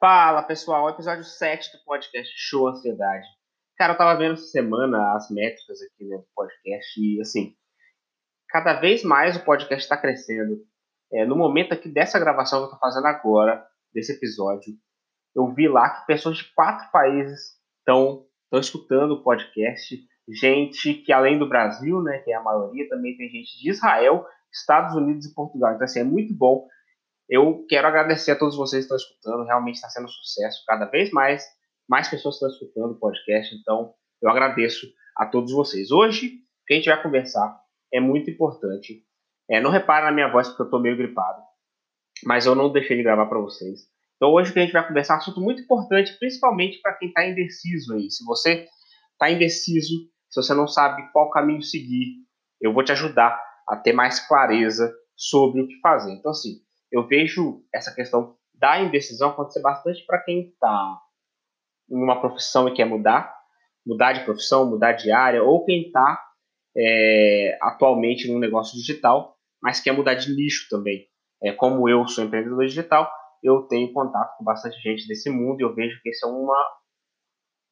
Fala pessoal, episódio 7 do podcast Show Ansiedade. Cara, eu tava vendo essa semana as métricas aqui né, do podcast e assim, cada vez mais o podcast está crescendo. É, no momento aqui dessa gravação que eu tô fazendo agora, desse episódio, eu vi lá que pessoas de quatro países estão escutando o podcast. Gente que além do Brasil, né, que é a maioria, também tem gente de Israel, Estados Unidos e Portugal. Então assim, é muito bom eu quero agradecer a todos vocês que estão escutando, realmente está sendo um sucesso. Cada vez mais, mais pessoas estão escutando o podcast, então eu agradeço a todos vocês. Hoje, o que a gente vai conversar é muito importante. É, não repara na minha voz porque eu estou meio gripado, mas eu não deixei de gravar para vocês. Então hoje o que a gente vai conversar é um assunto muito importante, principalmente para quem está indeciso aí. Se você está indeciso, se você não sabe qual caminho seguir, eu vou te ajudar a ter mais clareza sobre o que fazer. Então assim, eu vejo essa questão da indecisão acontecer bastante para quem está em uma profissão e quer mudar, mudar de profissão, mudar de área, ou quem está é, atualmente num negócio digital, mas quer mudar de nicho também. É, como eu sou empreendedor digital, eu tenho contato com bastante gente desse mundo e eu vejo que isso é uma,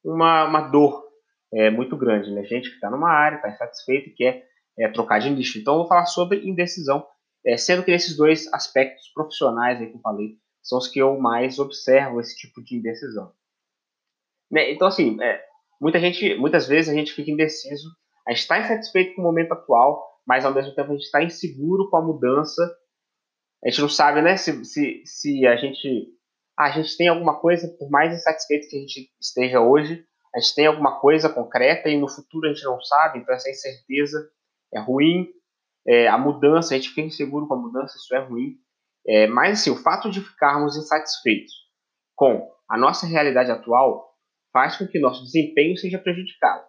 uma, uma dor é, muito grande, né? Gente que está numa área, está insatisfeito e quer é, trocar de nicho. Então, eu vou falar sobre indecisão é, sendo que esses dois aspectos profissionais aí que eu falei são os que eu mais observo esse tipo de indecisão. Né? Então, assim, é, muita gente, muitas vezes a gente fica indeciso, a gente está insatisfeito com o momento atual, mas ao mesmo tempo a gente está inseguro com a mudança. A gente não sabe, né, se, se, se a gente a gente tem alguma coisa, por mais insatisfeito que a gente esteja hoje, a gente tem alguma coisa concreta e no futuro a gente não sabe, então essa incerteza é ruim é, a mudança, a gente fica inseguro com a mudança, isso é ruim. É, mas assim, o fato de ficarmos insatisfeitos com a nossa realidade atual faz com que nosso desempenho seja prejudicado.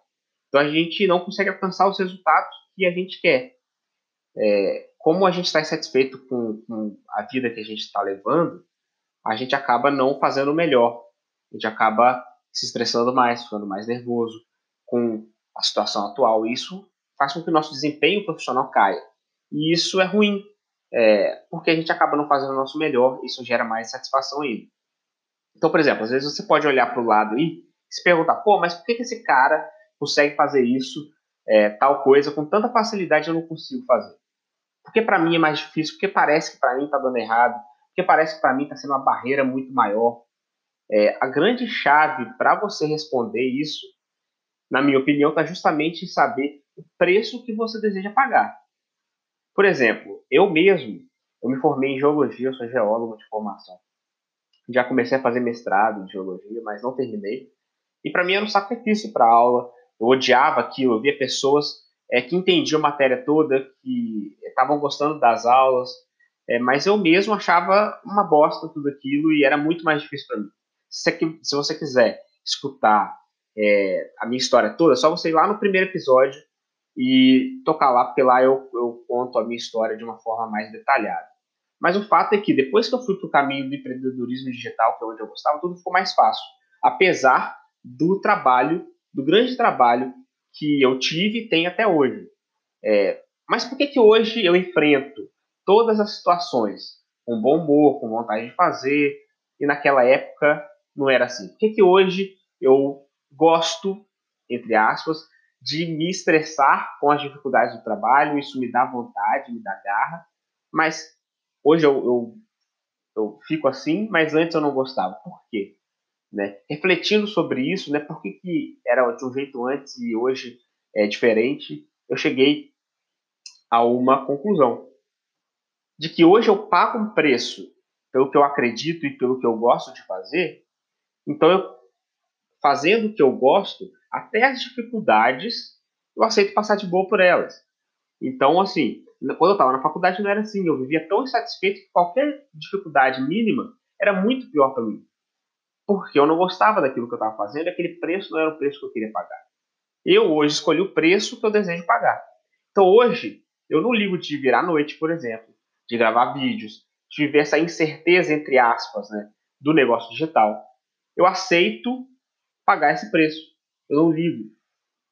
Então a gente não consegue alcançar os resultados que a gente quer. É, como a gente está insatisfeito com, com, a vida que a gente está levando, a gente acaba não fazendo o melhor. A gente acaba se estressando mais, ficando mais nervoso com a situação atual. Isso faz com que o nosso desempenho profissional caia. E isso é ruim, é, porque a gente acaba não fazendo o nosso melhor, isso gera mais satisfação ainda. Então, por exemplo, às vezes você pode olhar para o lado e se perguntar, pô, mas por que, que esse cara consegue fazer isso, é, tal coisa, com tanta facilidade eu não consigo fazer? Porque para mim é mais difícil, porque parece que para mim está dando errado, porque parece que para mim está sendo uma barreira muito maior. É, a grande chave para você responder isso, na minha opinião, está justamente em saber o preço que você deseja pagar. Por exemplo, eu mesmo, eu me formei em geologia, eu sou geólogo de formação. Já comecei a fazer mestrado em geologia, mas não terminei. E para mim era um sacrifício para aula. Eu odiava aquilo, eu via pessoas é, que entendiam a matéria toda, que estavam gostando das aulas, é, mas eu mesmo achava uma bosta tudo aquilo e era muito mais difícil para mim. Se, se, você quiser escutar é, a minha história toda, é só você ir lá no primeiro episódio e tocar lá, porque lá eu, eu conto a minha história de uma forma mais detalhada. Mas o fato é que depois que eu fui para o caminho do empreendedorismo digital, que é onde eu gostava, tudo ficou mais fácil. Apesar do trabalho, do grande trabalho que eu tive e tenho até hoje. É, mas por que, que hoje eu enfrento todas as situações com bom humor, com vontade de fazer, e naquela época não era assim? Por que, que hoje eu gosto, entre aspas, de me estressar com as dificuldades do trabalho, isso me dá vontade, me dá garra, mas hoje eu, eu, eu fico assim, mas antes eu não gostava. Por quê? Né? Refletindo sobre isso, né, por que, que era de um jeito antes e hoje é diferente, eu cheguei a uma conclusão. De que hoje eu pago um preço pelo que eu acredito e pelo que eu gosto de fazer, então eu, fazendo o que eu gosto, até as dificuldades eu aceito passar de boa por elas. Então, assim, quando eu estava na faculdade não era assim, eu vivia tão insatisfeito que qualquer dificuldade mínima era muito pior para mim. Porque eu não gostava daquilo que eu estava fazendo aquele preço não era o preço que eu queria pagar. Eu hoje escolhi o preço que eu desejo pagar. Então hoje, eu não ligo de virar à noite, por exemplo, de gravar vídeos, de viver essa incerteza, entre aspas, né, do negócio digital. Eu aceito pagar esse preço. Eu não ligo.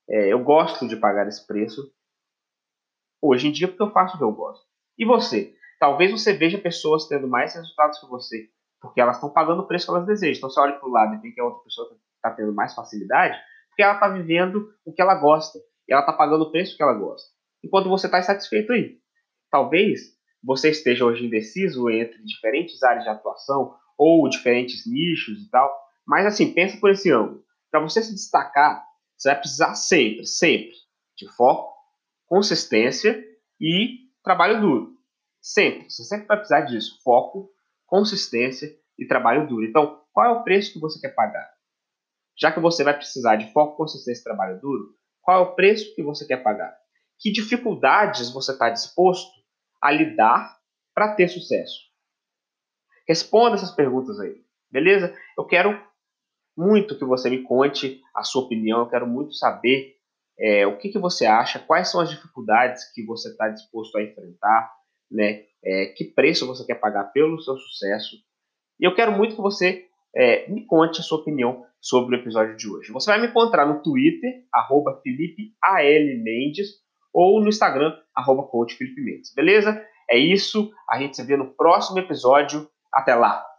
É, eu gosto de pagar esse preço hoje em dia porque eu faço o que eu gosto. E você? Talvez você veja pessoas tendo mais resultados que você porque elas estão pagando o preço que elas desejam. Então você olha para o lado e vê que a outra pessoa está tendo mais facilidade, porque ela está vivendo o que ela gosta, e ela está pagando o preço que ela gosta. Enquanto você está insatisfeito aí. Talvez você esteja hoje indeciso entre diferentes áreas de atuação ou diferentes nichos e tal, mas assim, pensa por esse ângulo. Para você se destacar, você vai precisar sempre, sempre de foco, consistência e trabalho duro. Sempre. Você sempre vai precisar disso. Foco, consistência e trabalho duro. Então, qual é o preço que você quer pagar? Já que você vai precisar de foco, consistência e trabalho duro, qual é o preço que você quer pagar? Que dificuldades você está disposto a lidar para ter sucesso? Responda essas perguntas aí, beleza? Eu quero muito que você me conte a sua opinião, eu quero muito saber é, o que, que você acha, quais são as dificuldades que você está disposto a enfrentar, né? É, que preço você quer pagar pelo seu sucesso. E eu quero muito que você é, me conte a sua opinião sobre o episódio de hoje. Você vai me encontrar no Twitter, arroba Felipe A.L. Mendes, ou no Instagram, arroba. Beleza? É isso. A gente se vê no próximo episódio. Até lá!